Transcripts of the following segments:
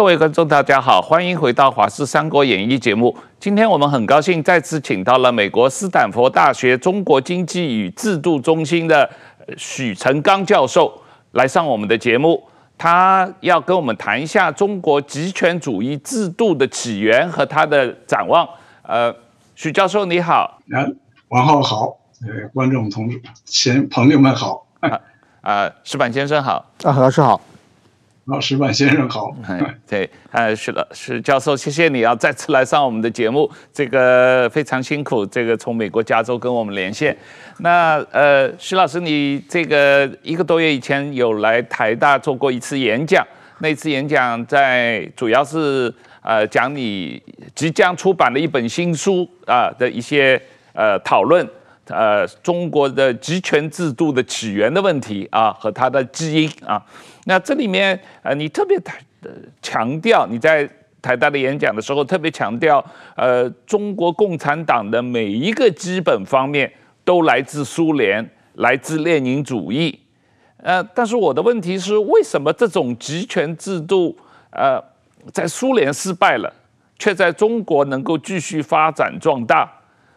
各位观众，大家好，欢迎回到《华视三国演义》节目。今天我们很高兴再次请到了美国斯坦福大学中国经济与制度中心的许成刚教授来上我们的节目。他要跟我们谈一下中国极权主义制度的起源和他的展望。呃，许教授你好，王浩好，呃，观众同前、朋友们好，啊，呃，石板先生好，啊，何老师好。好，矢板先生好。对，呃，许老许教授，谢谢你啊，再次来上我们的节目，这个非常辛苦，这个从美国加州跟我们连线。那呃，徐老师，你这个一个多月以前有来台大做过一次演讲，那次演讲在主要是呃讲你即将出版的一本新书啊、的一些呃讨论，呃，中国的集权制度的起源的问题啊和它的基因啊。那这里面，呃，你特别强调你在台大的演讲的时候，特别强调，呃，中国共产党的每一个基本方面都来自苏联，来自列宁主义。呃，但是我的问题是，为什么这种集权制度，呃，在苏联失败了，却在中国能够继续发展壮大？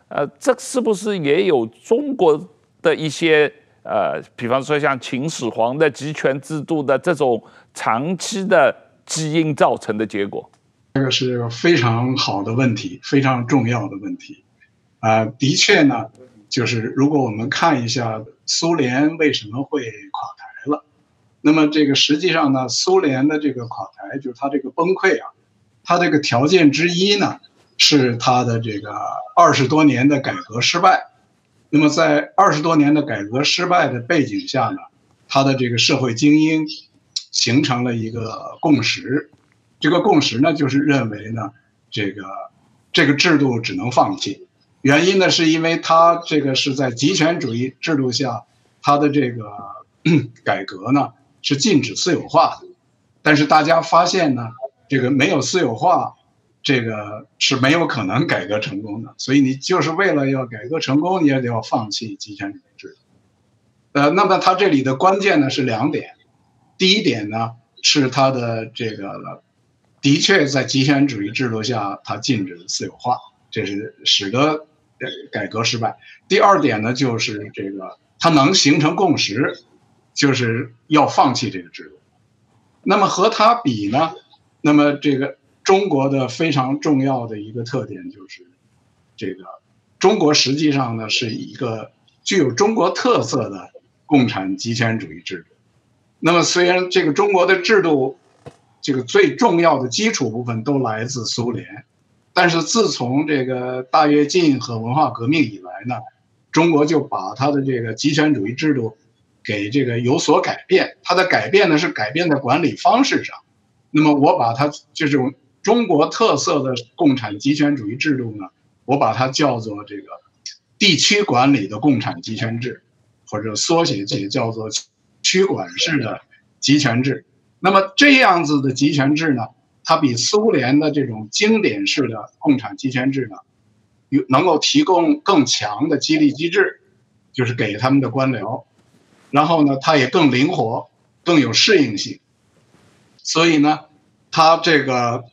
呃，这是不是也有中国的一些？呃，比方说像秦始皇的集权制度的这种长期的基因造成的结果，这个是非常好的问题，非常重要的问题。啊、的确呢，就是如果我们看一下苏联为什么会垮台了，那么这个实际上呢，苏联的这个垮台就是它这个崩溃啊，它这个条件之一呢，是它的这个二十多年的改革失败。那么，在二十多年的改革失败的背景下呢，他的这个社会精英形成了一个共识，这个共识呢，就是认为呢，这个这个制度只能放弃。原因呢，是因为他这个是在极权主义制度下，他的这个改革呢是禁止私有化的。但是大家发现呢，这个没有私有化。这个是没有可能改革成功的，所以你就是为了要改革成功，你也得要放弃极权主义制度。呃，那么它这里的关键呢是两点，第一点呢是它的这个的确在极权主义制度下，它禁止私有化，这是使得改革失败。第二点呢就是这个它能形成共识，就是要放弃这个制度。那么和它比呢，那么这个。中国的非常重要的一个特点就是，这个中国实际上呢是一个具有中国特色的共产极权主义制度。那么虽然这个中国的制度，这个最重要的基础部分都来自苏联，但是自从这个大跃进和文化革命以来呢，中国就把它的这个极权主义制度给这个有所改变。它的改变呢是改变在管理方式上。那么我把它就是。中国特色的共产集权主义制度呢，我把它叫做这个地区管理的共产集权制，或者缩写也叫做区管式的集权制。那么这样子的集权制呢，它比苏联的这种经典式的共产集权制呢，有能够提供更强的激励机制，就是给他们的官僚，然后呢，它也更灵活，更有适应性。所以呢，它这个。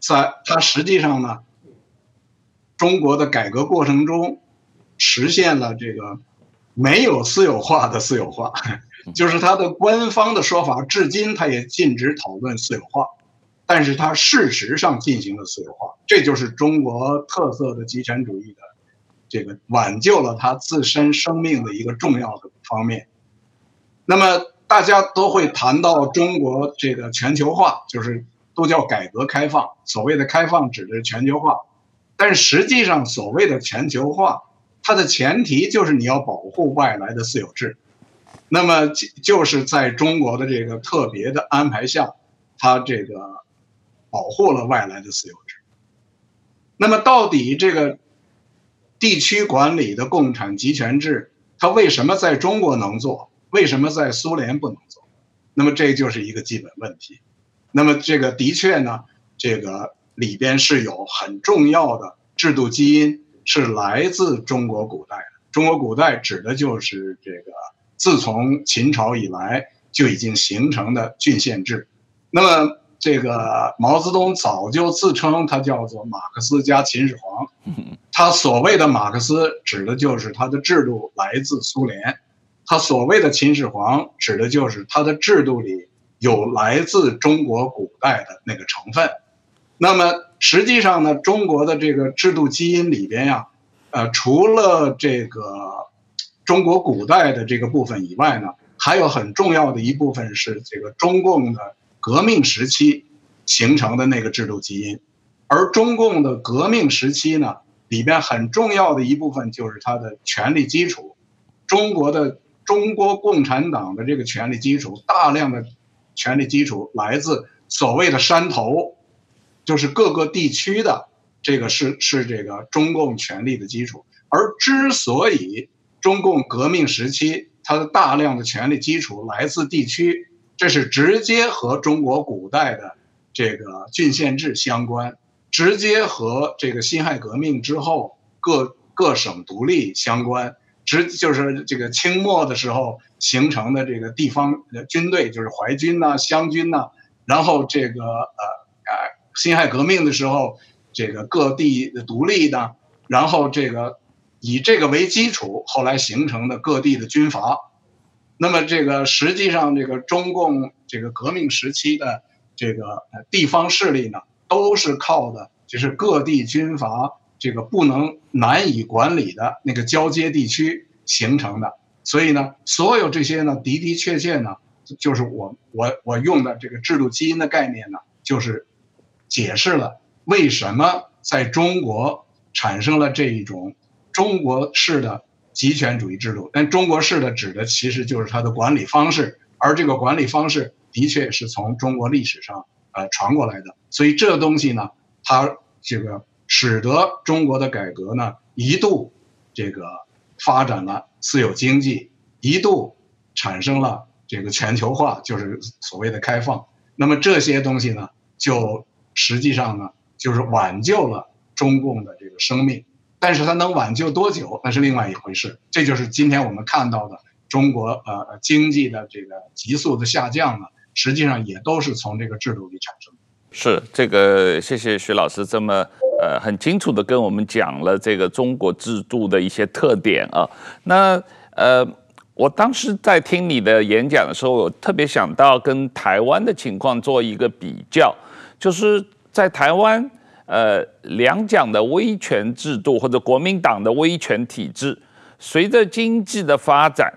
在它实际上呢，中国的改革过程中，实现了这个没有私有化的私有化，就是它的官方的说法，至今它也禁止讨论私有化，但是它事实上进行了私有化，这就是中国特色的极权主义的这个挽救了它自身生命的一个重要的方面。那么大家都会谈到中国这个全球化，就是。都叫改革开放，所谓的开放指的是全球化，但实际上所谓的全球化，它的前提就是你要保护外来的私有制，那么就是在中国的这个特别的安排下，它这个保护了外来的私有制。那么到底这个地区管理的共产集权制，它为什么在中国能做，为什么在苏联不能做？那么这就是一个基本问题。那么这个的确呢，这个里边是有很重要的制度基因，是来自中国古代的。中国古代指的就是这个自从秦朝以来就已经形成的郡县制。那么这个毛泽东早就自称他叫做马克思加秦始皇，他所谓的马克思指的就是他的制度来自苏联，他所谓的秦始皇指的就是他的制度里有来自中国古代的那个成分。那么实际上呢，中国的这个制度基因里边呀，呃，除了这个中国古代的这个部分以外呢，还有很重要的一部分是这个中共的。革命时期形成的那个制度基因，而中共的革命时期呢，里边很重要的一部分就是它的权力基础。中国的中国共产党的这个权力基础，大量的权力基础来自所谓的山头，就是各个地区的这个是是这个中共权力的基础。而之所以中共革命时期它的大量的权力基础来自地区。这是直接和中国古代的这个郡县制相关，直接和这个辛亥革命之后各各省独立相关，直就是这个清末的时候形成的这个地方军队，就是淮军呐、湘军呐，然后这个呃呃辛亥革命的时候，这个各地的独立的，然后这个以这个为基础，后来形成的各地的军阀。那么这个实际上，这个中共这个革命时期的这个地方势力呢，都是靠的就是各地军阀这个不能难以管理的那个交接地区形成的。所以呢，所有这些呢的的确确呢，就是我我我用的这个制度基因的概念呢，就是解释了为什么在中国产生了这一种中国式的。集权主义制度，但中国式的指的其实就是它的管理方式，而这个管理方式的确是从中国历史上呃传过来的，所以这东西呢，它这个使得中国的改革呢一度这个发展了私有经济，一度产生了这个全球化，就是所谓的开放。那么这些东西呢，就实际上呢，就是挽救了中共的这个生命。但是它能挽救多久，那是另外一回事。这就是今天我们看到的中国呃经济的这个急速的下降呢，实际上也都是从这个制度里产生的。是这个，谢谢徐老师这么呃很清楚的跟我们讲了这个中国制度的一些特点啊。那呃，我当时在听你的演讲的时候，我特别想到跟台湾的情况做一个比较，就是在台湾。呃，两蒋的威权制度或者国民党的威权体制，随着经济的发展，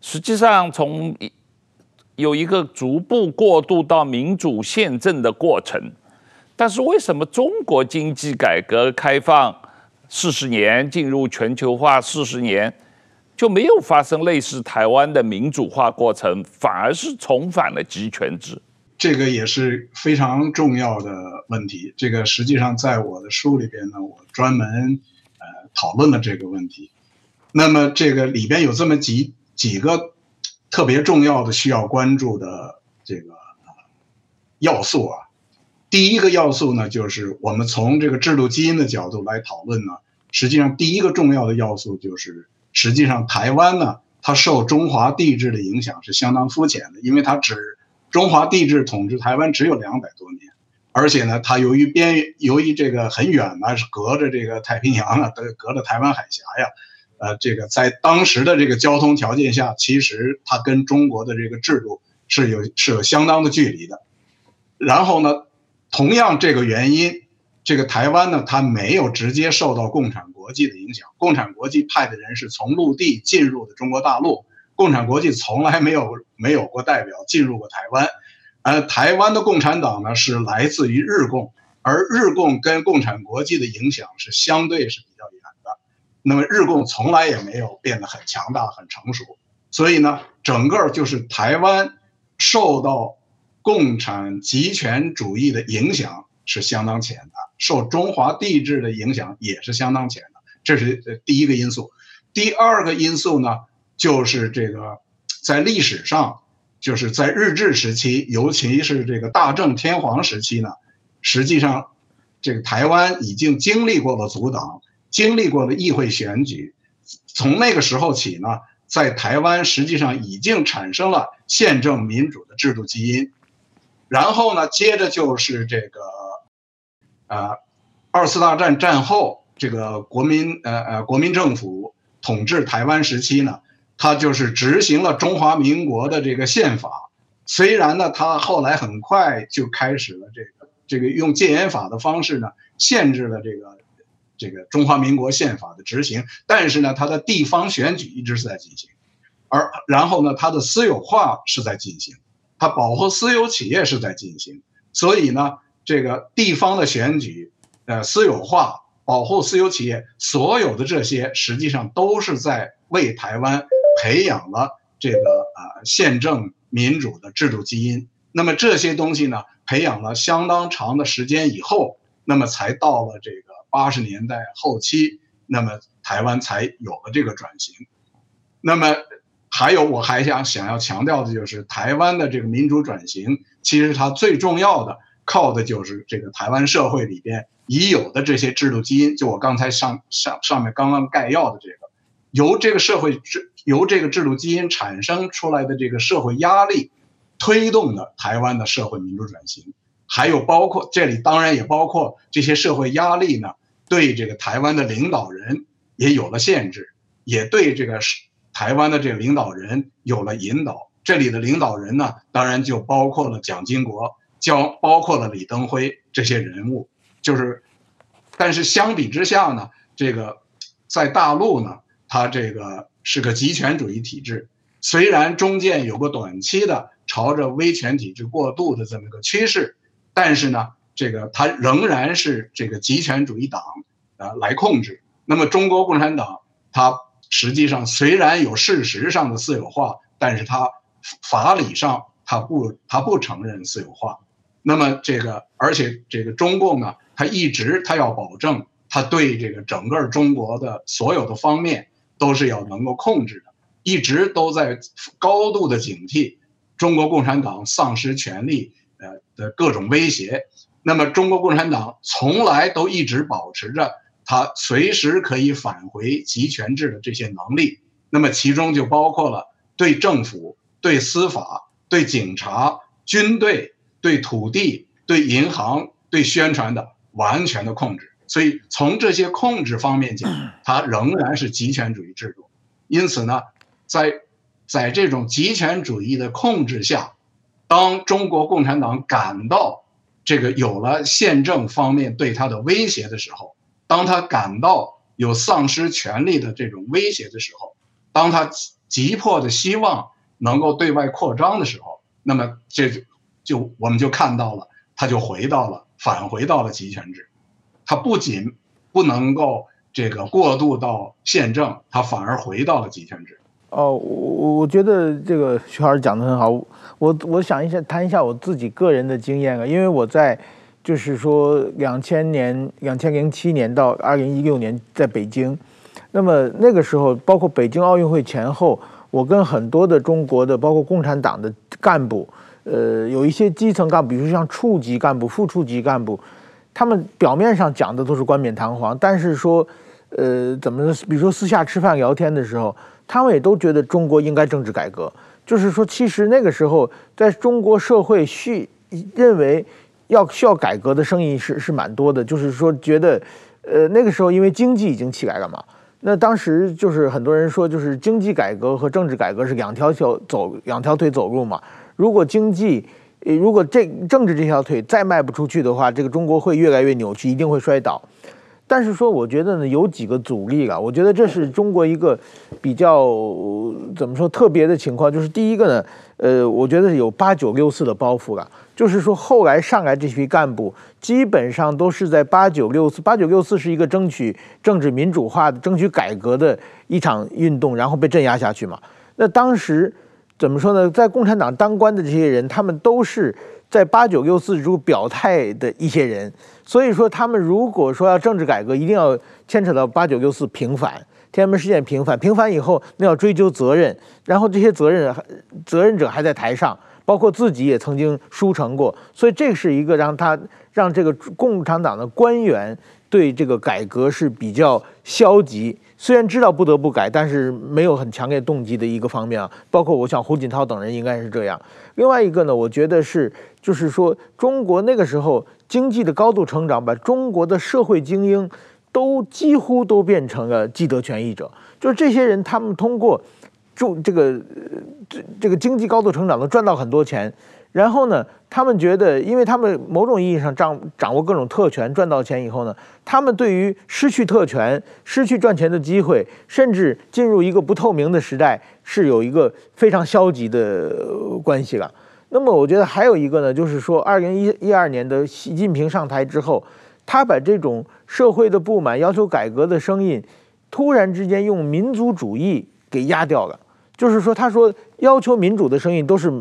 实际上从有一个逐步过渡到民主宪政的过程。但是为什么中国经济改革开放四十年，进入全球化四十年，就没有发生类似台湾的民主化过程，反而是重返了集权制？这个也是非常重要的问题。这个实际上在我的书里边呢，我专门呃讨论了这个问题。那么这个里边有这么几几个特别重要的需要关注的这个要素啊。第一个要素呢，就是我们从这个制度基因的角度来讨论呢，实际上第一个重要的要素就是，实际上台湾呢，它受中华帝制的影响是相当肤浅的，因为它只。中华帝制统治台湾只有两百多年，而且呢，它由于边由于这个很远嘛，是隔着这个太平洋啊，隔隔着台湾海峡呀，呃，这个在当时的这个交通条件下，其实它跟中国的这个制度是有是有相当的距离的。然后呢，同样这个原因，这个台湾呢，它没有直接受到共产国际的影响，共产国际派的人是从陆地进入的中国大陆。共产国际从来没有没有过代表进入过台湾，呃，台湾的共产党呢是来自于日共，而日共跟共产国际的影响是相对是比较远的，那么日共从来也没有变得很强大很成熟，所以呢，整个就是台湾受到共产极权主义的影响是相当浅的，受中华帝制的影响也是相当浅的，这是第一个因素。第二个因素呢？就是这个，在历史上，就是在日治时期，尤其是这个大正天皇时期呢，实际上，这个台湾已经经历过了组党，经历过了议会选举，从那个时候起呢，在台湾实际上已经产生了宪政民主的制度基因。然后呢，接着就是这个，呃，二次大战战后这个国民呃呃国民政府统治台湾时期呢，他就是执行了中华民国的这个宪法。虽然呢，他后来很快就开始了这个这个用戒严法的方式呢，限制了这个这个中华民国宪法的执行，但是呢，他的地方选举一直是在进行，而然后呢，他的私有化是在进行。它保护私有企业是在进行，所以呢，这个地方的选举，呃，私有化、保护私有企业，所有的这些实际上都是在为台湾培养了这个呃宪政民主的制度基因。那么这些东西呢，培养了相当长的时间以后，那么才到了这个八十年代后期，那么台湾才有了这个转型。那么。还有，我还想想要强调的就是，台湾的这个民主转型，其实它最重要的靠的就是这个台湾社会里边已有的这些制度基因。就我刚才上上上面刚刚概要的这个，由这个社会制由这个制度基因产生出来的这个社会压力，推动的台湾的社会民主转型。还有包括这里当然也包括这些社会压力呢，对这个台湾的领导人也有了限制，也对这个是。台湾的这个领导人有了引导，这里的领导人呢，当然就包括了蒋经国，交包括了李登辉这些人物，就是，但是相比之下呢，这个在大陆呢，它这个是个集权主义体制，虽然中间有个短期的朝着威权体制过渡的这么个趋势，但是呢，这个它仍然是这个集权主义党呃来控制。那么中国共产党它。实际上，虽然有事实上的私有化，但是它法理上它不它不承认私有化。那么这个，而且这个中共呢，它一直它要保证，它对这个整个中国的所有的方面都是要能够控制的，一直都在高度的警惕中国共产党丧失权力呃的各种威胁。那么中国共产党从来都一直保持着。他随时可以返回集权制的这些能力，那么其中就包括了对政府、对司法、对警察、军队、对土地、对银行、对宣传的完全的控制。所以从这些控制方面讲，它仍然是集权主义制度。因此呢，在在这种集权主义的控制下，当中国共产党感到这个有了宪政方面对他的威胁的时候，当他感到有丧失权力的这种威胁的时候，当他急迫的希望能够对外扩张的时候，那么这就我们就看到了，他就回到了返回到了集权制，他不仅不能够这个过渡到宪政，他反而回到了集权制。哦，我我觉得这个徐老师讲得很好，我我想一下谈一下我自己个人的经验啊，因为我在。就是说，两千年、两千零七年到二零一六年在北京，那么那个时候，包括北京奥运会前后，我跟很多的中国的，包括共产党的干部，呃，有一些基层干部，比如像处级干部、副处级干部，他们表面上讲的都是冠冕堂皇，但是说，呃，怎么，比如说私下吃饭聊天的时候，他们也都觉得中国应该政治改革。就是说，其实那个时候，在中国社会需认为。要需要改革的声音是是蛮多的，就是说觉得，呃，那个时候因为经济已经起来了嘛，那当时就是很多人说，就是经济改革和政治改革是两条小走两条腿走路嘛。如果经济，如果这政治这条腿再迈不出去的话，这个中国会越来越扭曲，一定会摔倒。但是说，我觉得呢，有几个阻力啊。我觉得这是中国一个比较怎么说特别的情况，就是第一个呢，呃，我觉得有八九六四的包袱了。就是说，后来上来这批干部基本上都是在八九六四，八九六四是一个争取政治民主化的、争取改革的一场运动，然后被镇压下去嘛。那当时怎么说呢？在共产党当官的这些人，他们都是。在八九六四中表态的一些人，所以说他们如果说要政治改革，一定要牵扯到八九六四平反，天安门事件平反，平反以后那要追究责任，然后这些责任责任者还在台上，包括自己也曾经书成过，所以这是一个让他让这个共产党的官员对这个改革是比较消极，虽然知道不得不改，但是没有很强烈动机的一个方面啊。包括我想胡锦涛等人应该是这样。另外一个呢，我觉得是就是说中国那个时候经济的高度成长，把中国的社会精英都几乎都变成了既得权益者，就是这些人他们通过中这个这这个经济高度成长，能赚到很多钱。然后呢，他们觉得，因为他们某种意义上掌掌握各种特权，赚到钱以后呢，他们对于失去特权、失去赚钱的机会，甚至进入一个不透明的时代，是有一个非常消极的关系了。那么，我觉得还有一个呢，就是说，二零一一二年的习近平上台之后，他把这种社会的不满、要求改革的声音，突然之间用民族主义给压掉了。就是说，他说要求民主的声音都是。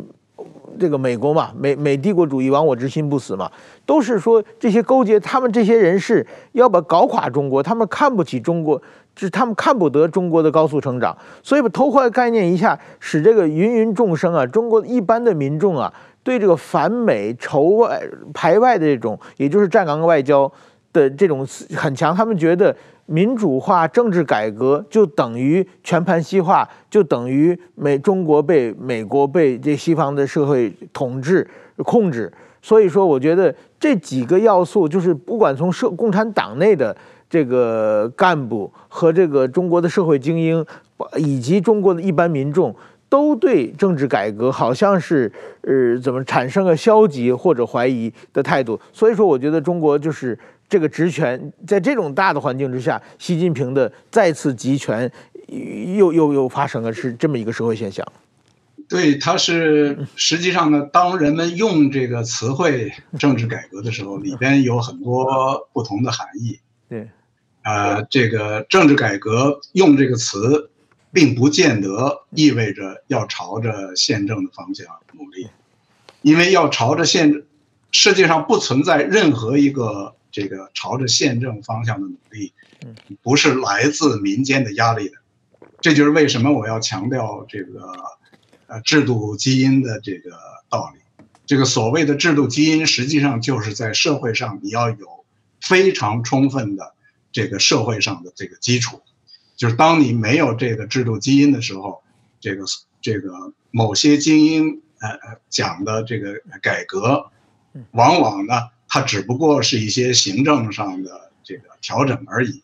这个美国嘛，美美帝国主义亡我之心不死嘛，都是说这些勾结，他们这些人是要把搞垮中国，他们看不起中国，就是他们看不得中国的高速成长，所以把偷换概念一下，使这个芸芸众生啊，中国一般的民众啊，对这个反美仇外排外的这种，也就是站岗外交的这种很强，他们觉得。民主化、政治改革就等于全盘西化，就等于美中国被美国被这西方的社会统治控制。所以说，我觉得这几个要素，就是不管从社共产党内的这个干部和这个中国的社会精英，以及中国的一般民众，都对政治改革好像是呃怎么产生了消极或者怀疑的态度。所以说，我觉得中国就是。这个职权在这种大的环境之下，习近平的再次集权又又又发生了，是这么一个社会现象。对，它是实际上呢，当人们用这个词汇“政治改革”的时候，里边有很多不同的含义。对，呃，这个政治改革用这个词，并不见得意味着要朝着宪政的方向努力，因为要朝着宪，世界上不存在任何一个。这个朝着宪政方向的努力，不是来自民间的压力的，这就是为什么我要强调这个呃制度基因的这个道理。这个所谓的制度基因，实际上就是在社会上你要有非常充分的这个社会上的这个基础，就是当你没有这个制度基因的时候，这个这个某些精英呃呃讲的这个改革，往往呢。它只不过是一些行政上的这个调整而已，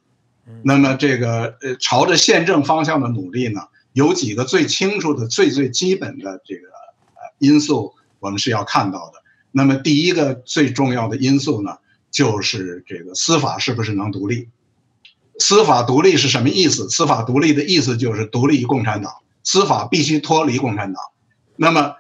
那么这个呃朝着宪政方向的努力呢，有几个最清楚的、最最基本的这个呃因素，我们是要看到的。那么第一个最重要的因素呢，就是这个司法是不是能独立？司法独立是什么意思？司法独立的意思就是独立于共产党，司法必须脱离共产党。那么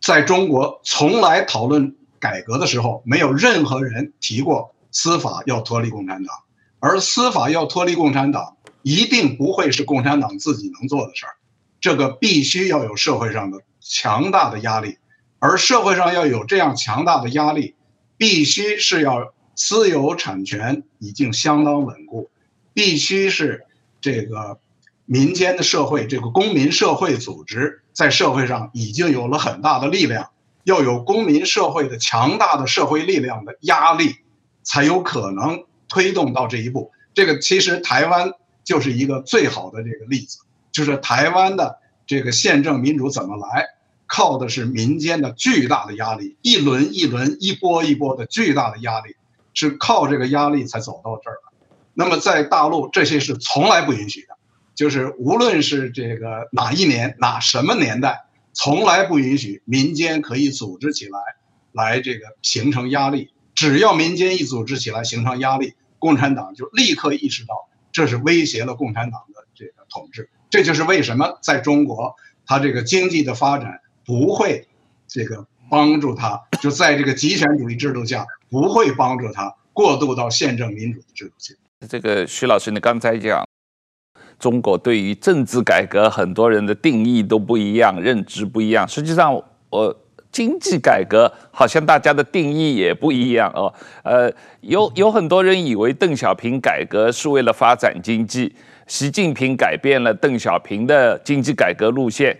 在中国从来讨论。改革的时候，没有任何人提过司法要脱离共产党，而司法要脱离共产党，一定不会是共产党自己能做的事儿，这个必须要有社会上的强大的压力，而社会上要有这样强大的压力，必须是要私有产权已经相当稳固，必须是这个民间的社会，这个公民社会组织在社会上已经有了很大的力量。要有公民社会的强大的社会力量的压力，才有可能推动到这一步。这个其实台湾就是一个最好的这个例子，就是台湾的这个宪政民主怎么来，靠的是民间的巨大的压力，一轮一轮、一波一波的巨大的压力，是靠这个压力才走到这儿的。那么在大陆，这些是从来不允许的，就是无论是这个哪一年、哪什么年代。从来不允许民间可以组织起来，来这个形成压力。只要民间一组织起来形成压力，共产党就立刻意识到这是威胁了共产党的这个统治。这就是为什么在中国，它这个经济的发展不会这个帮助它，就在这个极权主义制度下不会帮助它过渡到宪政民主的制度去。这个徐老师，你刚才讲。中国对于政治改革，很多人的定义都不一样，认知不一样。实际上，我经济改革好像大家的定义也不一样哦。呃，有有很多人以为邓小平改革是为了发展经济，习近平改变了邓小平的经济改革路线。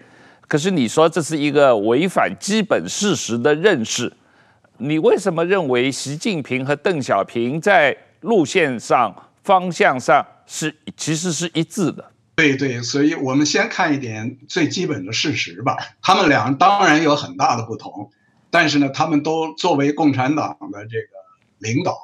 可是你说这是一个违反基本事实的认识，你为什么认为习近平和邓小平在路线上、方向上是其实是一致的。对对，所以我们先看一点最基本的事实吧。他们俩当然有很大的不同，但是呢，他们都作为共产党的这个领导，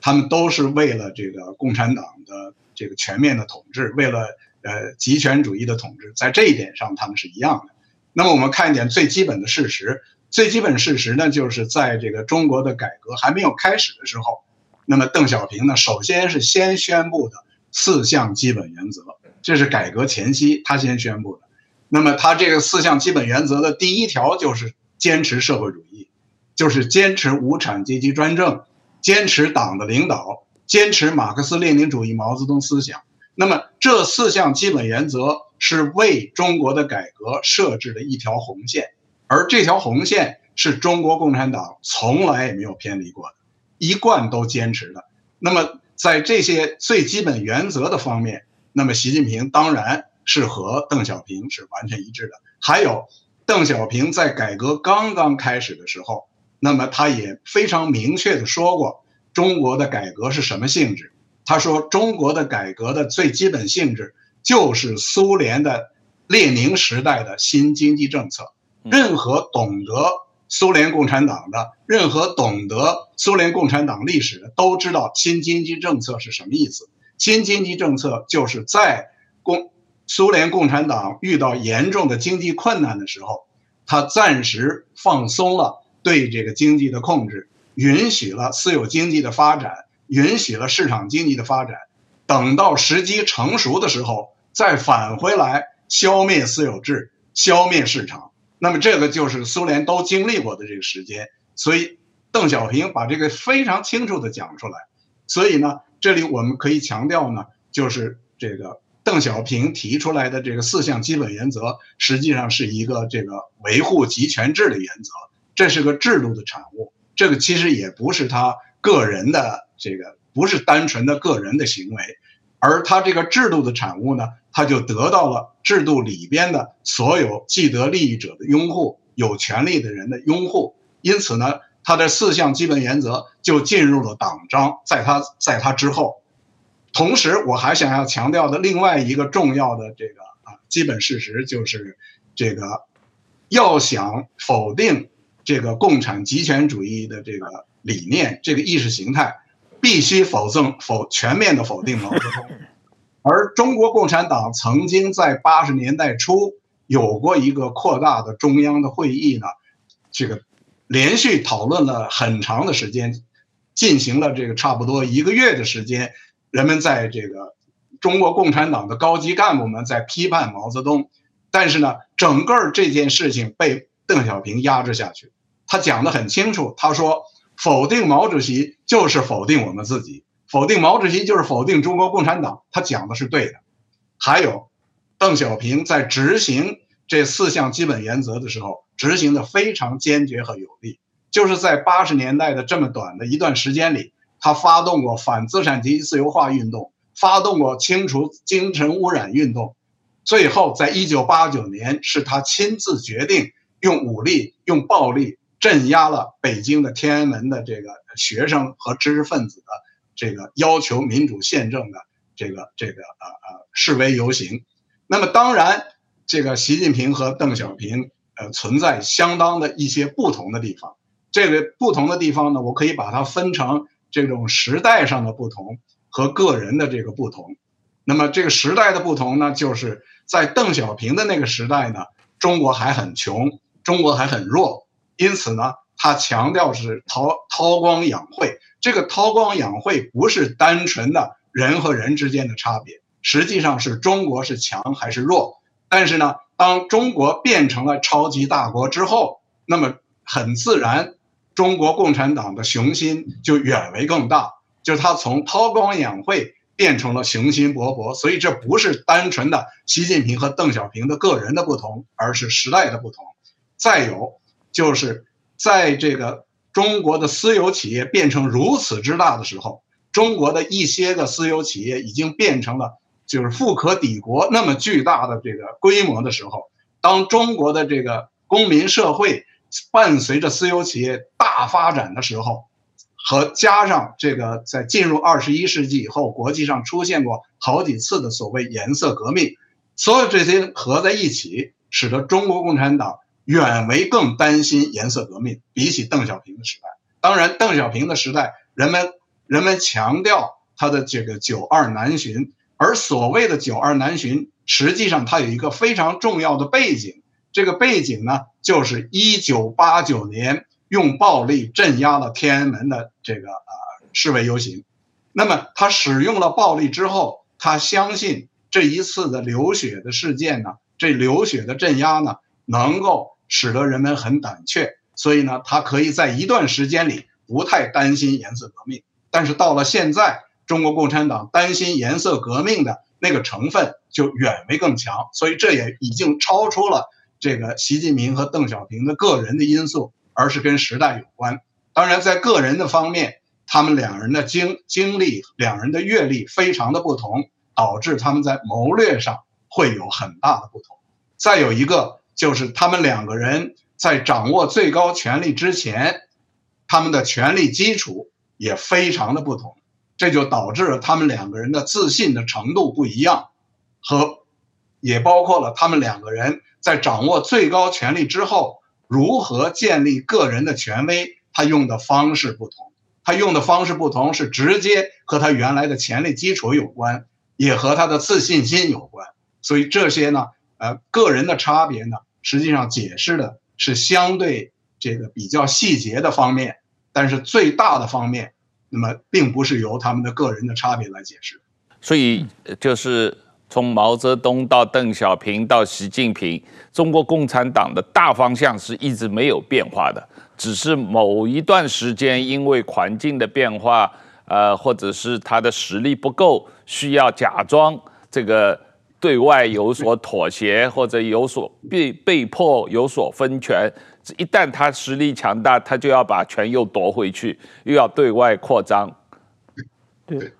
他们都是为了这个共产党的这个全面的统治，为了呃极权主义的统治，在这一点上他们是一样的。那么我们看一点最基本的事实，最基本事实呢，就是在这个中国的改革还没有开始的时候，那么邓小平呢，首先是先宣布的四项基本原则。这是改革前夕他先宣布的，那么他这个四项基本原则的第一条就是坚持社会主义，就是坚持无产阶级专政，坚持党的领导，坚持马克思列宁主义毛泽东思想。那么这四项基本原则是为中国的改革设置的一条红线，而这条红线是中国共产党从来也没有偏离过的，一贯都坚持的。那么在这些最基本原则的方面，那么，习近平当然是和邓小平是完全一致的。还有，邓小平在改革刚刚开始的时候，那么他也非常明确的说过，中国的改革是什么性质？他说，中国的改革的最基本性质就是苏联的列宁时代的新经济政策。任何懂得苏联共产党的，任何懂得苏联共产党历史的，都知道新经济政策是什么意思。新经济政策就是在共苏联共产党遇到严重的经济困难的时候，他暂时放松了对这个经济的控制，允许了私有经济的发展，允许了市场经济的发展。等到时机成熟的时候，再返回来消灭私有制，消灭市场。那么这个就是苏联都经历过的这个时间。所以邓小平把这个非常清楚地讲出来。所以呢。这里我们可以强调呢，就是这个邓小平提出来的这个四项基本原则，实际上是一个这个维护集权制的原则，这是个制度的产物。这个其实也不是他个人的这个，不是单纯的个人的行为，而他这个制度的产物呢，他就得到了制度里边的所有既得利益者的拥护，有权利的人的拥护，因此呢。他的四项基本原则就进入了党章，在他在他之后，同时我还想要强调的另外一个重要的这个啊基本事实就是，这个要想否定这个共产极权主义的这个理念，这个意识形态，必须否定否全面的否定毛泽东。而中国共产党曾经在八十年代初有过一个扩大的中央的会议呢，这个。连续讨论了很长的时间，进行了这个差不多一个月的时间，人们在这个中国共产党的高级干部们在批判毛泽东，但是呢，整个这件事情被邓小平压制下去。他讲得很清楚，他说否定毛主席就是否定我们自己，否定毛主席就是否定中国共产党。他讲的是对的。还有，邓小平在执行这四项基本原则的时候。执行的非常坚决和有力，就是在八十年代的这么短的一段时间里，他发动过反资产阶级自由化运动，发动过清除精神污染运动，最后在一九八九年，是他亲自决定用武力、用暴力镇压了北京的天安门的这个学生和知识分子的这个要求民主宪政的这个这个呃呃示威游行。那么当然，这个习近平和邓小平。呃，存在相当的一些不同的地方。这个不同的地方呢，我可以把它分成这种时代上的不同和个人的这个不同。那么这个时代的不同呢，就是在邓小平的那个时代呢，中国还很穷，中国还很弱，因此呢，他强调是韬韬光养晦。这个韬光养晦不是单纯的人和人之间的差别，实际上是中国是强还是弱。但是呢，当中国变成了超级大国之后，那么很自然，中国共产党的雄心就远为更大，就是他从韬光养晦变成了雄心勃勃。所以这不是单纯的习近平和邓小平的个人的不同，而是时代的不同。再有就是在这个中国的私有企业变成如此之大的时候，中国的一些个私有企业已经变成了。就是富可敌国那么巨大的这个规模的时候，当中国的这个公民社会伴随着私有企业大发展的时候，和加上这个在进入二十一世纪以后，国际上出现过好几次的所谓颜色革命，所有这些合在一起，使得中国共产党远为更担心颜色革命，比起邓小平的时代。当然，邓小平的时代，人们人们强调他的这个九二南巡，而所谓的九二南巡，实际上它有一个非常重要的背景，这个背景呢，就是一九八九年。用暴力镇压了天安门的这个呃示威游行，那么他使用了暴力之后，他相信这一次的流血的事件呢，这流血的镇压呢，能够使得人们很胆怯，所以呢，他可以在一段时间里不太担心颜色革命。但是到了现在，中国共产党担心颜色革命的那个成分就远为更强，所以这也已经超出了这个习近平和邓小平的个人的因素。而是跟时代有关。当然，在个人的方面，他们两人的经经历、两人的阅历非常的不同，导致他们在谋略上会有很大的不同。再有一个，就是他们两个人在掌握最高权力之前，他们的权力基础也非常的不同，这就导致了他们两个人的自信的程度不一样，和也包括了他们两个人在掌握最高权力之后。如何建立个人的权威？他用的方式不同，他用的方式不同是直接和他原来的权力基础有关，也和他的自信心有关。所以这些呢，呃，个人的差别呢，实际上解释的是相对这个比较细节的方面，但是最大的方面，那么并不是由他们的个人的差别来解释。所以就是。从毛泽东到邓小平到习近平，中国共产党的大方向是一直没有变化的，只是某一段时间因为环境的变化，呃，或者是他的实力不够，需要假装这个对外有所妥协，或者有所被被迫有所分权。一旦他实力强大，他就要把权又夺回去，又要对外扩张。对。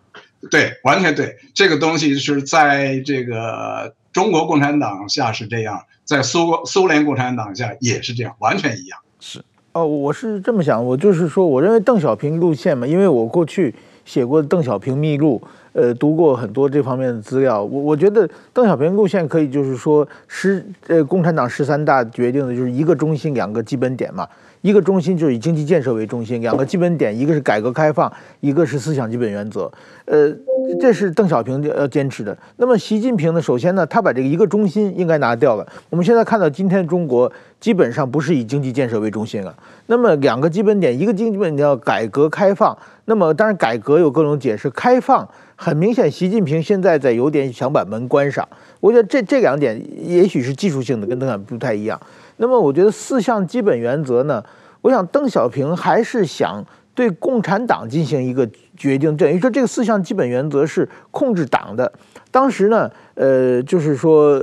对，完全对。这个东西是在这个中国共产党下是这样，在苏苏联共产党下也是这样，完全一样。是，哦，我是这么想，我就是说，我认为邓小平路线嘛，因为我过去写过《邓小平秘录》，呃，读过很多这方面的资料，我我觉得邓小平路线可以就是说，十呃，共产党十三大决定的就是一个中心，两个基本点嘛。一个中心就是以经济建设为中心，两个基本点，一个是改革开放，一个是思想基本原则。呃，这是邓小平要坚持的。那么习近平呢？首先呢，他把这个一个中心应该拿掉了。我们现在看到今天中国基本上不是以经济建设为中心了。那么两个基本点，一个经济基本点叫改革开放。那么当然改革有各种解释，开放很明显，习近平现在在有点想把门关上。我觉得这这两点也许是技术性的，跟邓小平不太一样。那么我觉得四项基本原则呢，我想邓小平还是想对共产党进行一个决定，等于说这个四项基本原则是控制党的。当时呢，呃，就是说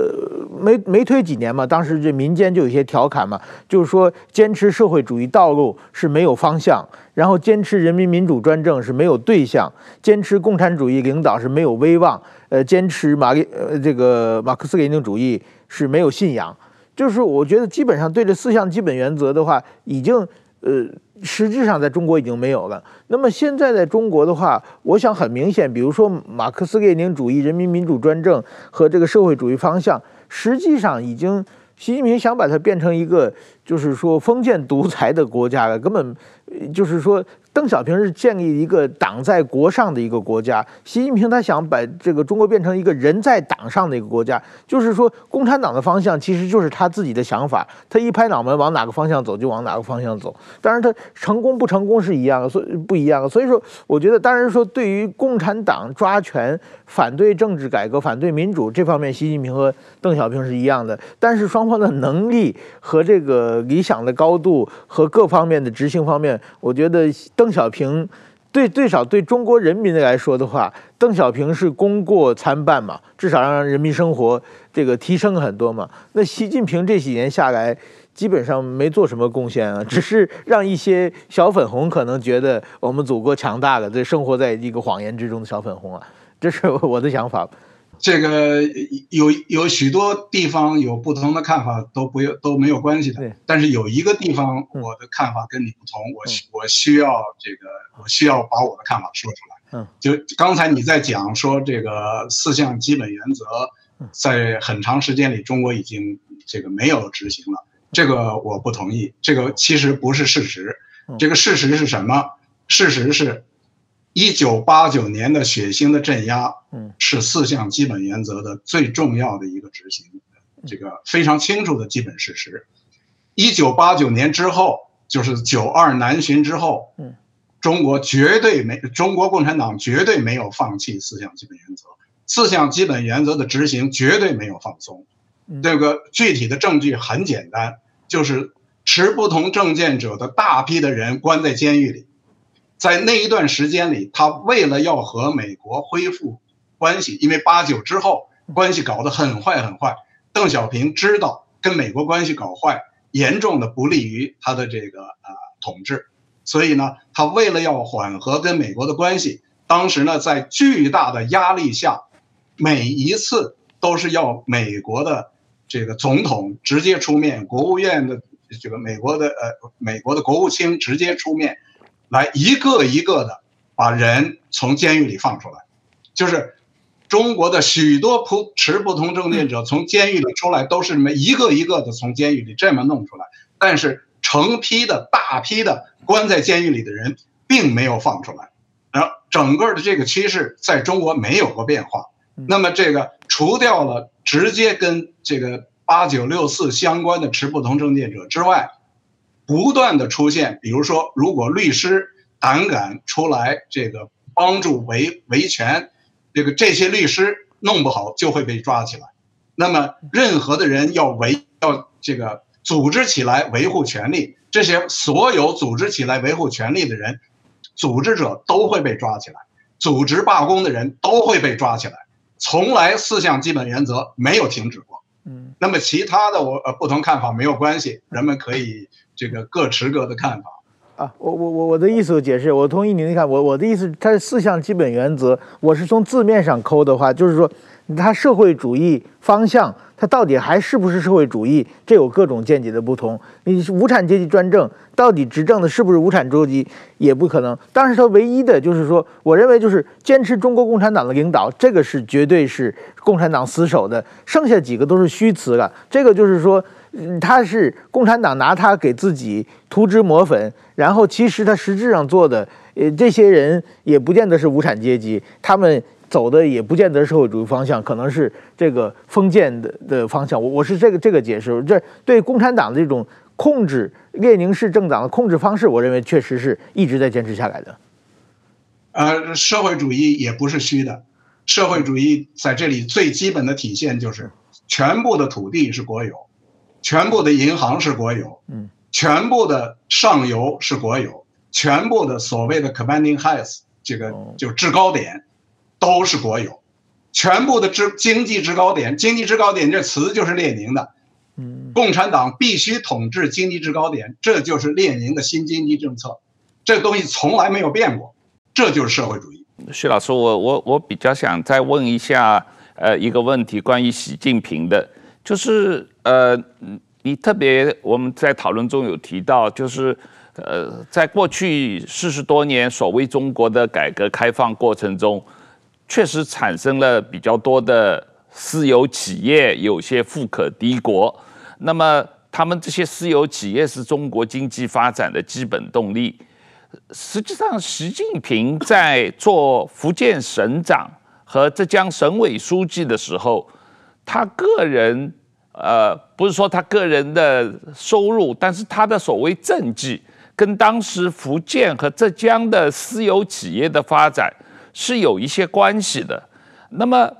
没没推几年嘛，当时这民间就有些调侃嘛，就是说坚持社会主义道路是没有方向，然后坚持人民民主专政是没有对象，坚持共产主义领导是没有威望，呃，坚持马列呃这个马克思列宁主义是没有信仰。就是我觉得基本上对这四项基本原则的话，已经呃实质上在中国已经没有了。那么现在在中国的话，我想很明显，比如说马克思列宁主义、人民民主专政和这个社会主义方向，实际上已经习近平想把它变成一个就是说封建独裁的国家了，根本就是说。邓小平是建立一个党在国上的一个国家，习近平他想把这个中国变成一个人在党上的一个国家，就是说共产党的方向其实就是他自己的想法，他一拍脑门往哪个方向走就往哪个方向走，当然他成功不成功是一样的，所以不一样，所以说我觉得当然说对于共产党抓权、反对政治改革、反对民主这方面，习近平和邓小平是一样的，但是双方的能力和这个理想的高度和各方面的执行方面，我觉得邓。邓小平对最少对中国人民来说的话，邓小平是功过参半嘛，至少让人民生活这个提升很多嘛。那习近平这几年下来，基本上没做什么贡献啊，只是让一些小粉红可能觉得我们祖国强大了，这生活在一个谎言之中的小粉红啊，这是我的想法。这个有有许多地方有不同的看法，都不用都没有关系的。但是有一个地方，我的看法跟你不同，我我需要这个，我需要把我的看法说出来。嗯，就刚才你在讲说这个四项基本原则，在很长时间里中国已经这个没有执行了，这个我不同意。这个其实不是事实。这个事实是什么？事实是。一九八九年的血腥的镇压，嗯，是四项基本原则的最重要的一个执行，这个非常清楚的基本事实。一九八九年之后，就是九二南巡之后，嗯，中国绝对没，中国共产党绝对没有放弃四项基本原则，四项基本原则的执行绝对没有放松。这个具体的证据很简单，就是持不同政见者的大批的人关在监狱里。在那一段时间里，他为了要和美国恢复关系，因为八九之后关系搞得很坏很坏，邓小平知道跟美国关系搞坏，严重的不利于他的这个呃统治，所以呢，他为了要缓和跟美国的关系，当时呢，在巨大的压力下，每一次都是要美国的这个总统直接出面，国务院的这个美国的呃美国的国务卿直接出面。来一个一个的把人从监狱里放出来，就是中国的许多不持不同政见者从监狱里出来，都是你们一个一个的从监狱里这么弄出来。但是成批的大批的关在监狱里的人并没有放出来，然后整个的这个趋势在中国没有过变化。那么这个除掉了直接跟这个八九六四相关的持不同政见者之外。不断的出现，比如说，如果律师胆敢出来这个帮助维维权，这个这些律师弄不好就会被抓起来。那么，任何的人要维要这个组织起来维护权利，这些所有组织起来维护权利的人，组织者都会被抓起来，组织罢工的人都会被抓起来。从来四项基本原则没有停止过。嗯，那么其他的我呃不同看法没有关系，人们可以。这个各持各的看法啊，我我我我的意思解释，我同意你的看，我我的意思，它四项基本原则，我是从字面上抠的话，就是说，它社会主义方向，它到底还是不是社会主义，这有各种见解的不同。你是无产阶级专政，到底执政的是不是无产阶级，也不可能。但是它唯一的就是说，我认为就是坚持中国共产党的领导，这个是绝对是共产党死守的，剩下几个都是虚词了。这个就是说。他是共产党拿他给自己涂脂抹粉，然后其实他实质上做的，呃，这些人也不见得是无产阶级，他们走的也不见得社会主义方向，可能是这个封建的的方向。我我是这个这个解释，这对共产党的这种控制，列宁式政党的控制方式，我认为确实是一直在坚持下来的。呃，社会主义也不是虚的，社会主义在这里最基本的体现就是全部的土地是国有。全部的银行是国有，嗯，全部的上游是国有，全部的所谓的 commanding heights 这个就制高点，都是国有，全部的制经济制高点，经济制高点这词就是列宁的，嗯，共产党必须统治经济制高点，这就是列宁的新经济政策，这东西从来没有变过，这就是社会主义。徐老师，我我我比较想再问一下，呃，一个问题，关于习近平的。就是呃，你特别我们在讨论中有提到，就是呃，在过去四十多年所谓中国的改革开放过程中，确实产生了比较多的私有企业，有些富可敌国。那么，他们这些私有企业是中国经济发展的基本动力。实际上，习近平在做福建省长和浙江省委书记的时候。他个人，呃，不是说他个人的收入，但是他的所谓政绩，跟当时福建和浙江的私有企业的发展是有一些关系的。那么，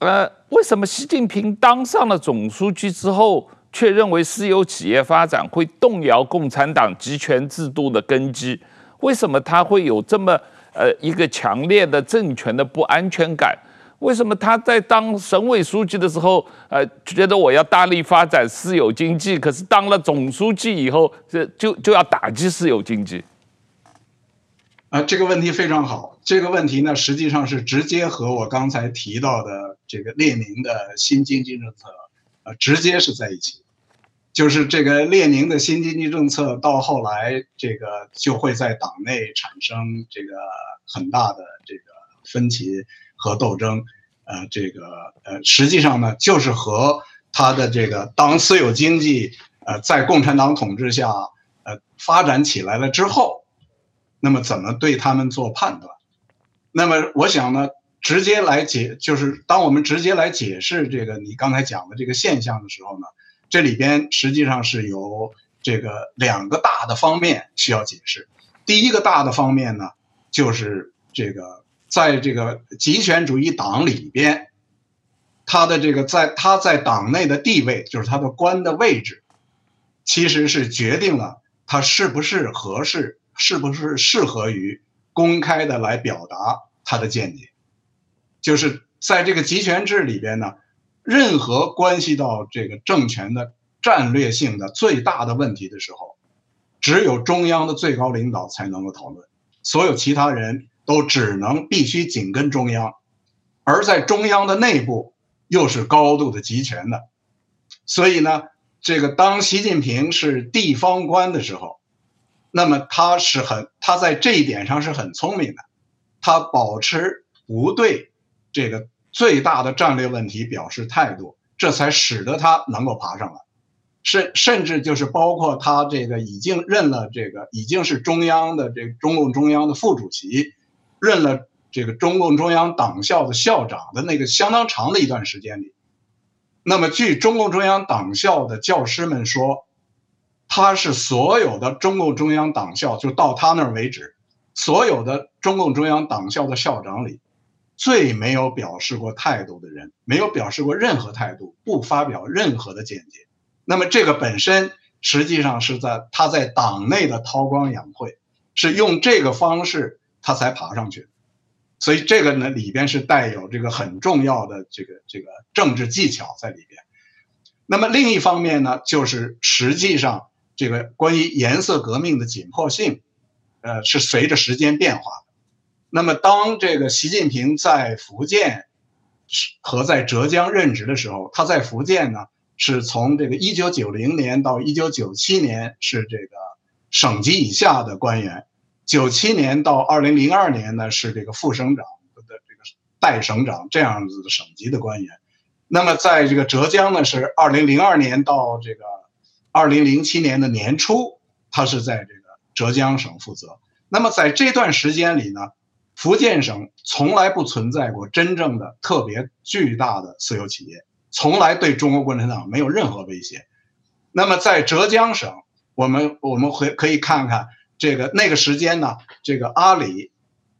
呃，为什么习近平当上了总书记之后，却认为私有企业发展会动摇共产党集权制度的根基？为什么他会有这么呃一个强烈的政权的不安全感？为什么他在当省委书记的时候，呃，觉得我要大力发展私有经济，可是当了总书记以后，这就就要打击私有经济？啊，这个问题非常好。这个问题呢，实际上是直接和我刚才提到的这个列宁的新经济政策，呃，直接是在一起。就是这个列宁的新经济政策到后来，这个就会在党内产生这个很大的这个分歧和斗争。呃，这个呃，实际上呢，就是和他的这个当私有经济呃在共产党统治下呃发展起来了之后，那么怎么对他们做判断？那么我想呢，直接来解，就是当我们直接来解释这个你刚才讲的这个现象的时候呢，这里边实际上是有这个两个大的方面需要解释。第一个大的方面呢，就是这个在这个极权主义党里边，他的这个在他在党内的地位，就是他的官的位置，其实是决定了他是不是合适，是不是适合于公开的来表达他的见解。就是在这个极权制里边呢。任何关系到这个政权的战略性的最大的问题的时候，只有中央的最高领导才能够讨论，所有其他人都只能必须紧跟中央，而在中央的内部又是高度的集权的，所以呢，这个当习近平是地方官的时候，那么他是很他在这一点上是很聪明的，他保持不对这个。最大的战略问题表示态度，这才使得他能够爬上来，甚甚至就是包括他这个已经任了这个已经是中央的这个中共中央的副主席，任了这个中共中央党校的校长的那个相当长的一段时间里，那么据中共中央党校的教师们说，他是所有的中共中央党校就到他那儿为止，所有的中共中央党校的校长里。最没有表示过态度的人，没有表示过任何态度，不发表任何的见解。那么这个本身实际上是在他在党内的韬光养晦，是用这个方式他才爬上去。所以这个呢里边是带有这个很重要的这个这个政治技巧在里边。那么另一方面呢，就是实际上这个关于颜色革命的紧迫性，呃，是随着时间变化的。那么，当这个习近平在福建和在浙江任职的时候，他在福建呢，是从这个一九九零年到一九九七年是这个省级以下的官员，九七年到二零零二年呢是这个副省长的这个代省长这样子的省级的官员。那么，在这个浙江呢，是二零零二年到这个二零零七年的年初，他是在这个浙江省负责。那么，在这段时间里呢，福建省从来不存在过真正的特别巨大的私有企业，从来对中国共产党没有任何威胁。那么在浙江省，我们我们会可以看看这个那个时间呢，这个阿里，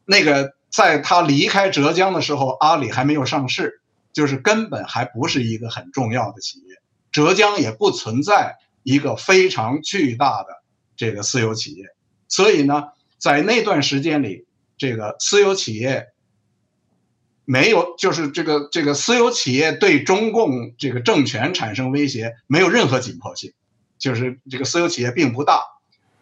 那个在他离开浙江的时候，阿里还没有上市，就是根本还不是一个很重要的企业。浙江也不存在一个非常巨大的这个私有企业，所以呢，在那段时间里。这个私有企业没有，就是这个这个私有企业对中共这个政权产生威胁，没有任何紧迫性，就是这个私有企业并不大，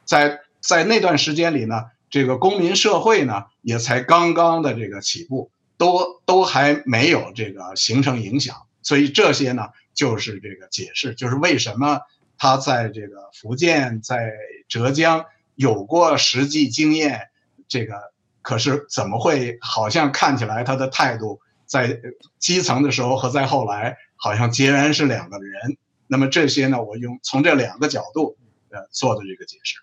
在在那段时间里呢，这个公民社会呢也才刚刚的这个起步，都都还没有这个形成影响，所以这些呢就是这个解释，就是为什么他在这个福建在浙江有过实际经验，这个。可是怎么会好像看起来他的态度在基层的时候和在后来好像截然是两个人？那么这些呢，我用从这两个角度呃做的这个解释。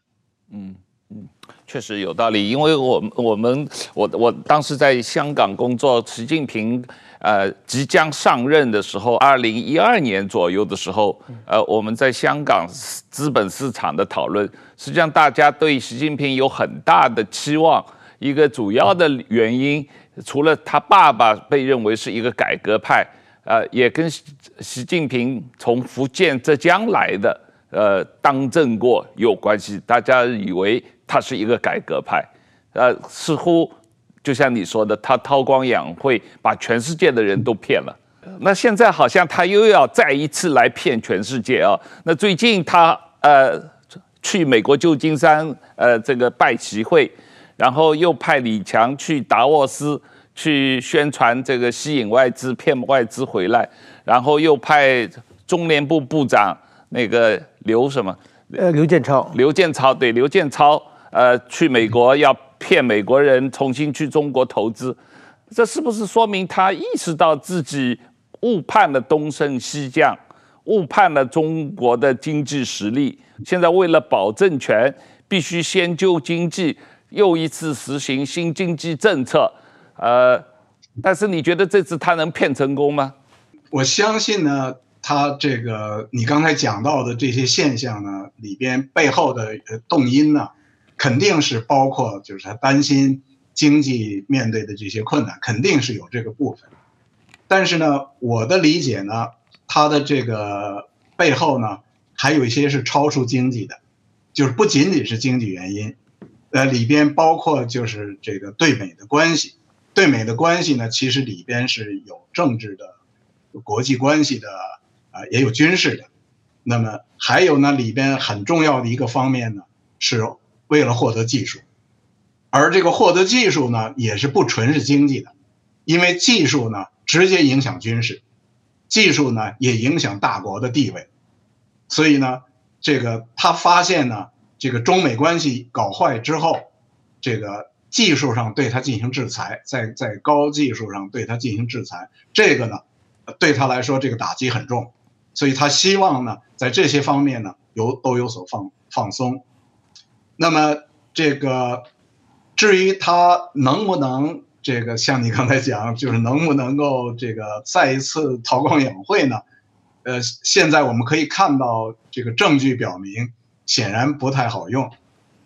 嗯嗯，确实有道理，因为我我们我我当时在香港工作，习近平呃即将上任的时候，二零一二年左右的时候，呃我们在香港资本市场的讨论，实际上大家对习近平有很大的期望。一个主要的原因，除了他爸爸被认为是一个改革派，呃，也跟习近平从福建、浙江来的，呃，当政过有关系。大家以为他是一个改革派，呃，似乎就像你说的，他韬光养晦，把全世界的人都骗了。那现在好像他又要再一次来骗全世界啊！那最近他呃去美国旧金山，呃，这个拜习会。然后又派李强去达沃斯去宣传这个吸引外资、骗外资回来，然后又派中联部部长那个刘什么？呃，刘建超。刘建超对，刘建超呃去美国要骗美国人重新去中国投资，这是不是说明他意识到自己误判了东升西降，误判了中国的经济实力？现在为了保政权，必须先救经济。又一次实行新经济政策，呃，但是你觉得这次他能骗成功吗？我相信呢，他这个你刚才讲到的这些现象呢，里边背后的动因呢，肯定是包括就是他担心经济面对的这些困难，肯定是有这个部分。但是呢，我的理解呢，他的这个背后呢，还有一些是超出经济的，就是不仅仅是经济原因。呃，里边包括就是这个对美的关系，对美的关系呢，其实里边是有政治的、国际关系的，也有军事的。那么还有呢，里边很重要的一个方面呢，是为了获得技术，而这个获得技术呢，也是不纯是经济的，因为技术呢直接影响军事，技术呢也影响大国的地位，所以呢，这个他发现呢。这个中美关系搞坏之后，这个技术上对他进行制裁，在在高技术上对他进行制裁，这个呢，对他来说这个打击很重，所以他希望呢，在这些方面呢，有都有所放放松。那么这个至于他能不能这个像你刚才讲，就是能不能够这个再一次韬光养晦呢？呃，现在我们可以看到这个证据表明。显然不太好用，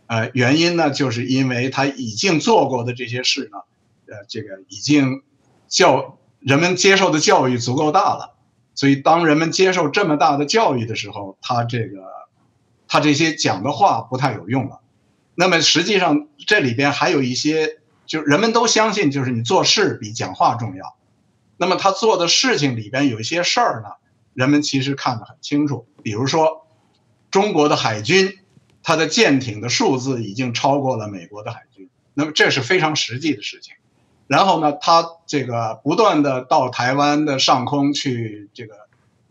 呃，原因呢，就是因为他已经做过的这些事呢，呃，这个已经教人们接受的教育足够大了，所以当人们接受这么大的教育的时候，他这个他这些讲的话不太有用了。那么实际上这里边还有一些，就人们都相信，就是你做事比讲话重要。那么他做的事情里边有一些事儿呢，人们其实看得很清楚，比如说。中国的海军，它的舰艇的数字已经超过了美国的海军，那么这是非常实际的事情。然后呢，他这个不断的到台湾的上空去，这个，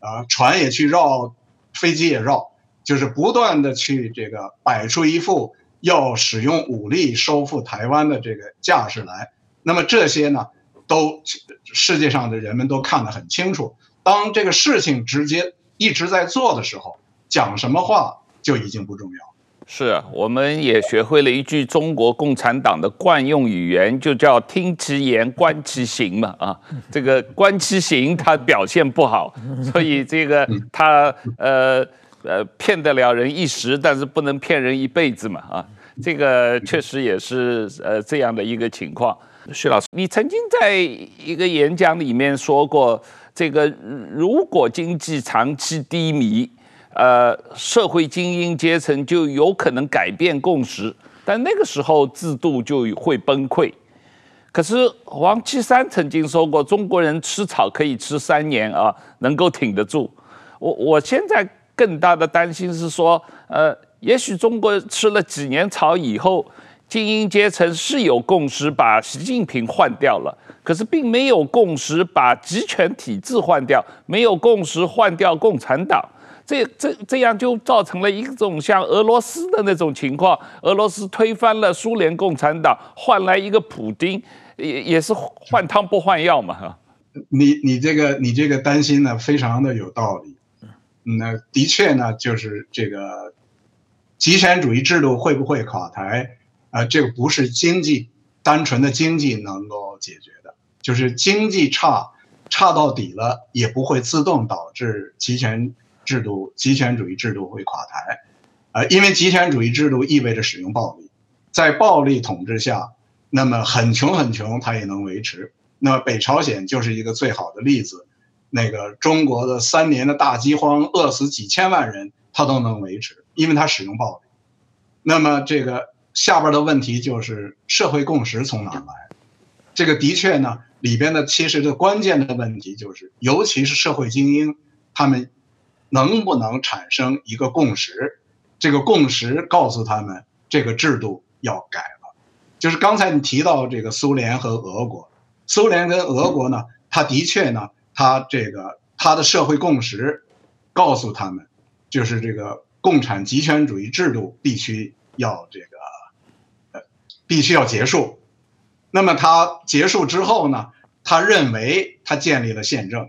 呃，船也去绕，飞机也绕，就是不断的去这个摆出一副要使用武力收复台湾的这个架势来。那么这些呢，都世界上的人们都看得很清楚。当这个事情直接一直在做的时候。讲什么话就已经不重要。是啊，我们也学会了一句中国共产党的惯用语言，就叫“听其言，观其行”嘛。啊，这个观其行，他表现不好，所以这个他呃呃骗得了人一时，但是不能骗人一辈子嘛。啊，这个确实也是呃这样的一个情况。徐老师，你曾经在一个演讲里面说过，这个如果经济长期低迷。呃，社会精英阶层就有可能改变共识，但那个时候制度就会崩溃。可是王岐山曾经说过，中国人吃草可以吃三年啊，能够挺得住。我我现在更大的担心是说，呃，也许中国吃了几年草以后，精英阶层是有共识把习近平换掉了，可是并没有共识把集权体制换掉，没有共识换掉共产党。这这这样就造成了一种像俄罗斯的那种情况，俄罗斯推翻了苏联共产党，换来一个普丁，也也是换汤不换药嘛哈。你你这个你这个担心呢，非常的有道理。那的确呢，就是这个极权主义制度会不会垮台啊？这个不是经济单纯的经济能够解决的，就是经济差差到底了，也不会自动导致极权。制度，极权主义制度会垮台，呃，因为极权主义制度意味着使用暴力，在暴力统治下，那么很穷很穷，它也能维持。那么北朝鲜就是一个最好的例子，那个中国的三年的大饥荒，饿死几千万人，它都能维持，因为它使用暴力。那么这个下边的问题就是社会共识从哪来？这个的确呢，里边的其实的关键的问题就是，尤其是社会精英，他们。能不能产生一个共识？这个共识告诉他们，这个制度要改了。就是刚才你提到这个苏联和俄国，苏联跟俄国呢，他的确呢，他这个他的社会共识告诉他们，就是这个共产极权主义制度必须要这个呃必须要结束。那么他结束之后呢，他认为他建立了宪政，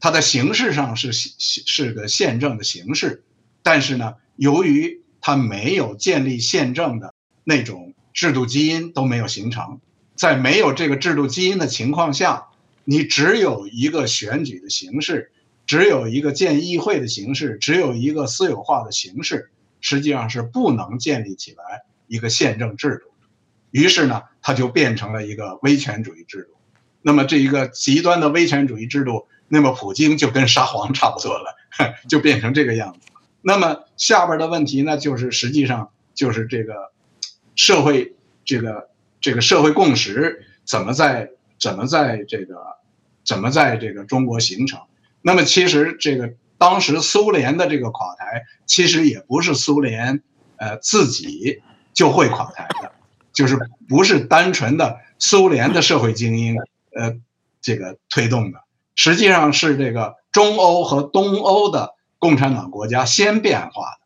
它的形式上是是是个宪政的形式，但是呢，由于它没有建立宪政的那种制度基因都没有形成，在没有这个制度基因的情况下，你只有一个选举的形式，只有一个建议会的形式，只有一个私有化的形式，实际上是不能建立起来一个宪政制度。于是呢，它就变成了一个威权主义制度。那么这一个极端的威权主义制度，那么普京就跟沙皇差不多了，就变成这个样子。那么下边的问题呢，就是实际上就是这个社会这个这个社会共识怎么在怎么在这个怎么在这个中国形成？那么其实这个当时苏联的这个垮台，其实也不是苏联呃自己就会垮台的，就是不是单纯的苏联的社会精英呃这个推动的，实际上是这个中欧和东欧的。共产党国家先变化的，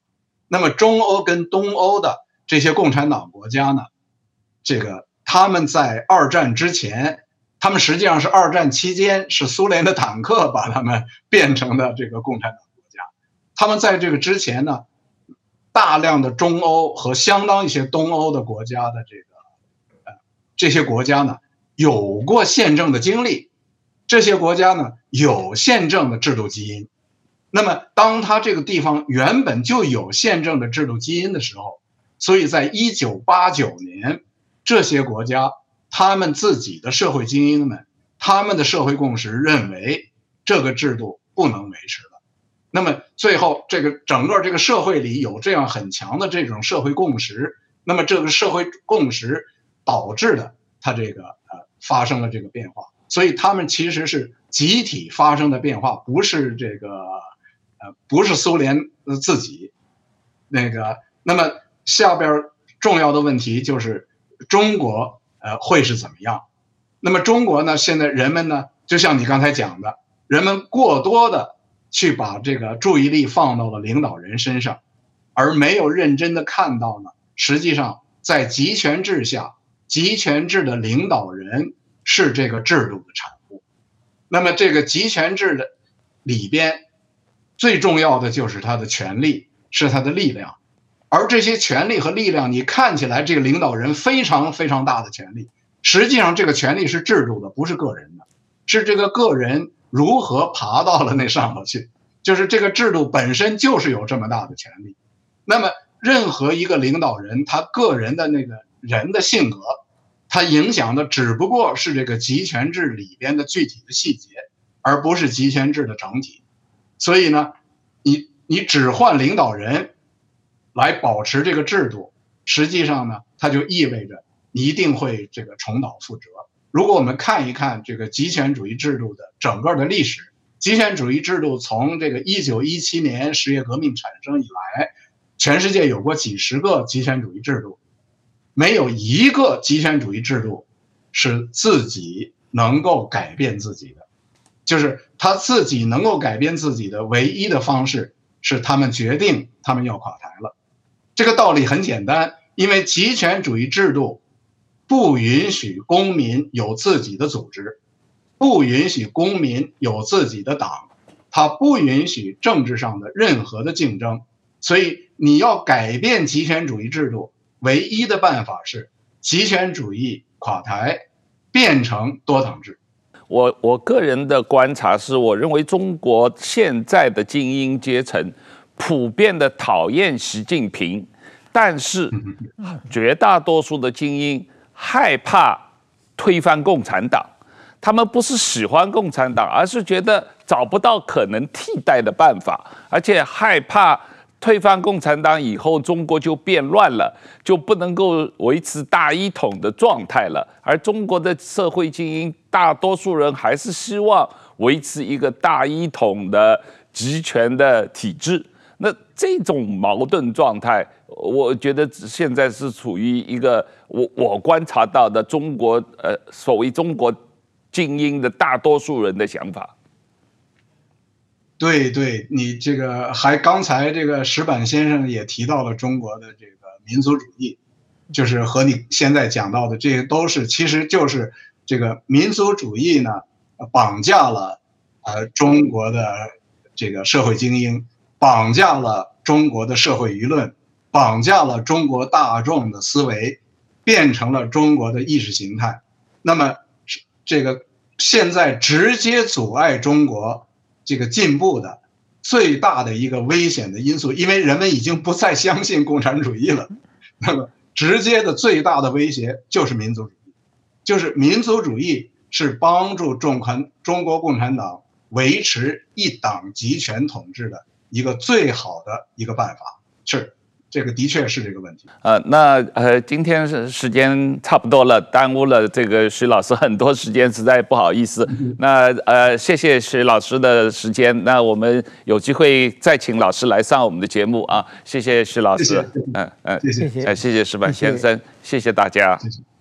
那么中欧跟东欧的这些共产党国家呢，这个他们在二战之前，他们实际上是二战期间是苏联的坦克把他们变成的这个共产党国家。他们在这个之前呢，大量的中欧和相当一些东欧的国家的这个呃这些国家呢，有过宪政的经历，这些国家呢有宪政的制度基因。那么，当他这个地方原本就有宪政的制度基因的时候，所以在一九八九年，这些国家他们自己的社会精英们，他们的社会共识认为这个制度不能维持了。那么最后，这个整个这个社会里有这样很强的这种社会共识，那么这个社会共识导致的它这个呃发生了这个变化，所以他们其实是集体发生的变化，不是这个。呃，不是苏联自己，那个，那么下边重要的问题就是中国，呃，会是怎么样？那么中国呢？现在人们呢，就像你刚才讲的，人们过多的去把这个注意力放到了领导人身上，而没有认真的看到呢，实际上在集权制下，集权制的领导人是这个制度的产物。那么这个集权制的里边。最重要的就是他的权力，是他的力量，而这些权力和力量，你看起来这个领导人非常非常大的权力，实际上这个权力是制度的，不是个人的，是这个个人如何爬到了那上头去，就是这个制度本身就是有这么大的权力。那么任何一个领导人，他个人的那个人的性格，它影响的只不过是这个集权制里边的具体的细节，而不是集权制的整体。所以呢，你你只换领导人，来保持这个制度，实际上呢，它就意味着一定会这个重蹈覆辙。如果我们看一看这个集权主义制度的整个的历史，集权主义制度从这个一九一七年十月革命产生以来，全世界有过几十个集权主义制度，没有一个极权主义制度是自己能够改变自己的。就是他自己能够改变自己的唯一的方式是他们决定他们要垮台了，这个道理很简单，因为极权主义制度不允许公民有自己的组织，不允许公民有自己的党，它不允许政治上的任何的竞争，所以你要改变极权主义制度，唯一的办法是极权主义垮台，变成多党制。我我个人的观察是，我认为中国现在的精英阶层普遍的讨厌习近平，但是绝大多数的精英害怕推翻共产党。他们不是喜欢共产党，而是觉得找不到可能替代的办法，而且害怕。推翻共产党以后，中国就变乱了，就不能够维持大一统的状态了。而中国的社会精英，大多数人还是希望维持一个大一统的集权的体制。那这种矛盾状态，我觉得现在是处于一个我我观察到的中国呃所谓中国精英的大多数人的想法。对对，你这个还刚才这个石板先生也提到了中国的这个民族主义，就是和你现在讲到的这些都是，其实就是这个民族主义呢，绑架了呃中国的这个社会精英，绑架了中国的社会舆论，绑架了中国大众的思维，变成了中国的意识形态。那么这个现在直接阻碍中国。这个进步的最大的一个危险的因素，因为人们已经不再相信共产主义了。那么，直接的最大的威胁就是民族主义，就是民族主义是帮助中环中国共产党维持一党集权统治的一个最好的一个办法，是。这个的确是这个问题。呃，那呃，今天是时间差不多了，耽误了这个徐老师很多时间，实在不好意思。那呃，谢谢徐老师的时间。那我们有机会再请老师来上我们的节目啊。谢谢徐老师。嗯嗯，谢谢。谢谢石板先生，谢谢大家。谢谢。